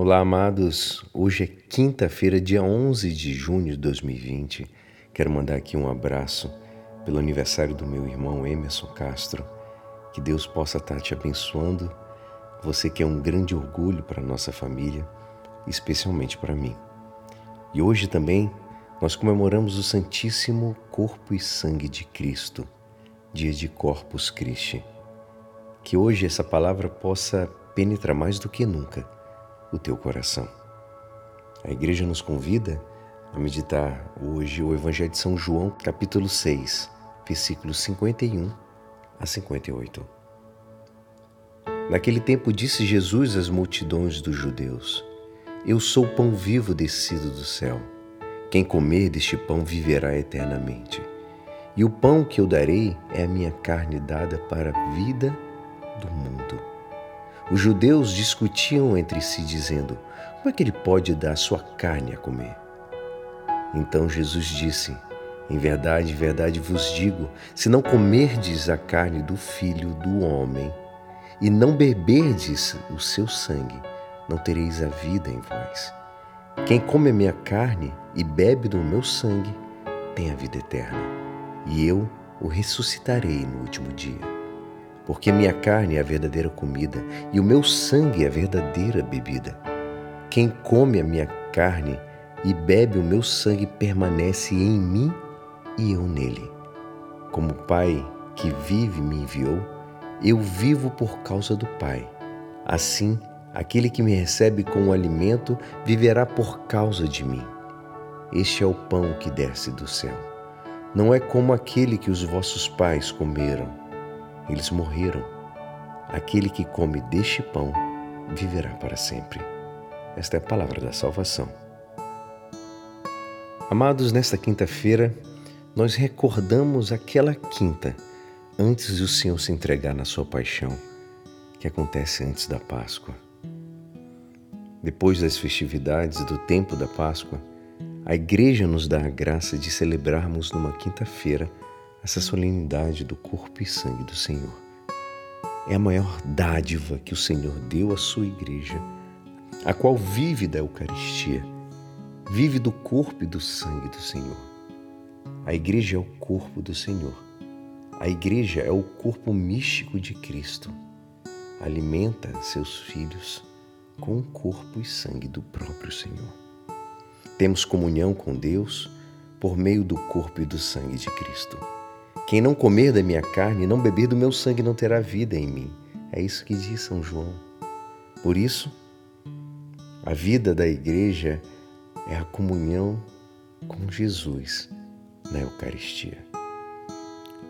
Olá, amados. Hoje é quinta-feira, dia 11 de junho de 2020. Quero mandar aqui um abraço pelo aniversário do meu irmão Emerson Castro. Que Deus possa estar te abençoando. Você que é um grande orgulho para nossa família, especialmente para mim. E hoje também nós comemoramos o Santíssimo Corpo e Sangue de Cristo, dia de Corpus Christi. Que hoje essa palavra possa penetrar mais do que nunca o teu coração. A igreja nos convida a meditar hoje o Evangelho de São João, capítulo 6, versículos 51 a 58. Naquele tempo disse Jesus às multidões dos judeus: Eu sou o pão vivo descido do céu. Quem comer deste pão viverá eternamente. E o pão que eu darei é a minha carne dada para a vida do mundo. Os judeus discutiam entre si, dizendo: Como é que ele pode dar sua carne a comer? Então Jesus disse: Em verdade, em verdade vos digo: se não comerdes a carne do filho do homem e não beberdes o seu sangue, não tereis a vida em vós. Quem come a minha carne e bebe do meu sangue tem a vida eterna, e eu o ressuscitarei no último dia porque minha carne é a verdadeira comida e o meu sangue é a verdadeira bebida. Quem come a minha carne e bebe o meu sangue permanece em mim e eu nele. Como o Pai que vive me enviou, eu vivo por causa do Pai. Assim, aquele que me recebe com o alimento viverá por causa de mim. Este é o pão que desce do céu. Não é como aquele que os vossos pais comeram eles morreram. Aquele que come deste pão viverá para sempre. Esta é a palavra da salvação. Amados, nesta quinta-feira, nós recordamos aquela quinta antes de o Senhor se entregar na sua paixão, que acontece antes da Páscoa. Depois das festividades do tempo da Páscoa, a Igreja nos dá a graça de celebrarmos numa quinta-feira essa solenidade do corpo e sangue do Senhor. É a maior dádiva que o Senhor deu à sua igreja, a qual vive da Eucaristia, vive do corpo e do sangue do Senhor. A igreja é o corpo do Senhor. A igreja é o corpo místico de Cristo. Alimenta seus filhos com o corpo e sangue do próprio Senhor. Temos comunhão com Deus por meio do corpo e do sangue de Cristo. Quem não comer da minha carne e não beber do meu sangue não terá vida em mim. É isso que diz São João. Por isso, a vida da igreja é a comunhão com Jesus na Eucaristia.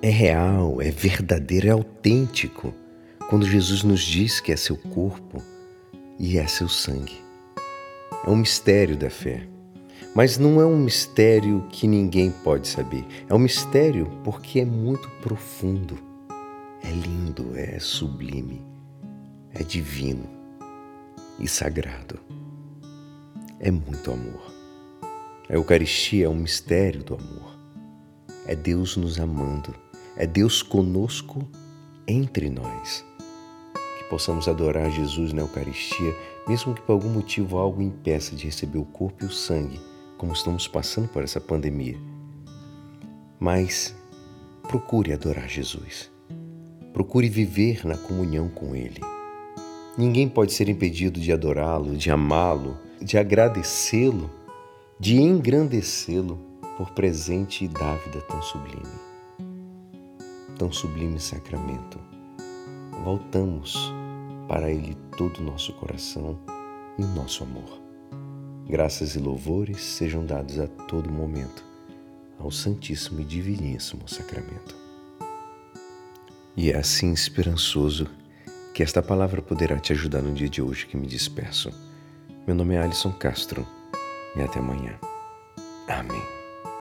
É real, é verdadeiro, é autêntico quando Jesus nos diz que é seu corpo e é seu sangue. É um mistério da fé. Mas não é um mistério que ninguém pode saber. É um mistério porque é muito profundo, é lindo, é sublime, é divino e sagrado. É muito amor. A Eucaristia é um mistério do amor. É Deus nos amando, é Deus conosco entre nós. Possamos adorar Jesus na Eucaristia, mesmo que por algum motivo algo impeça de receber o corpo e o sangue como estamos passando por essa pandemia. Mas procure adorar Jesus. Procure viver na comunhão com Ele. Ninguém pode ser impedido de adorá-lo, de amá-lo, de agradecê-lo, de engrandecê-lo por presente e dávida tão sublime. Tão sublime sacramento. Voltamos para Ele todo o nosso coração e o nosso amor. Graças e louvores sejam dados a todo momento ao Santíssimo e Diviníssimo Sacramento. E é assim esperançoso que esta palavra poderá te ajudar no dia de hoje que me despeço. Meu nome é Alisson Castro e até amanhã. Amém.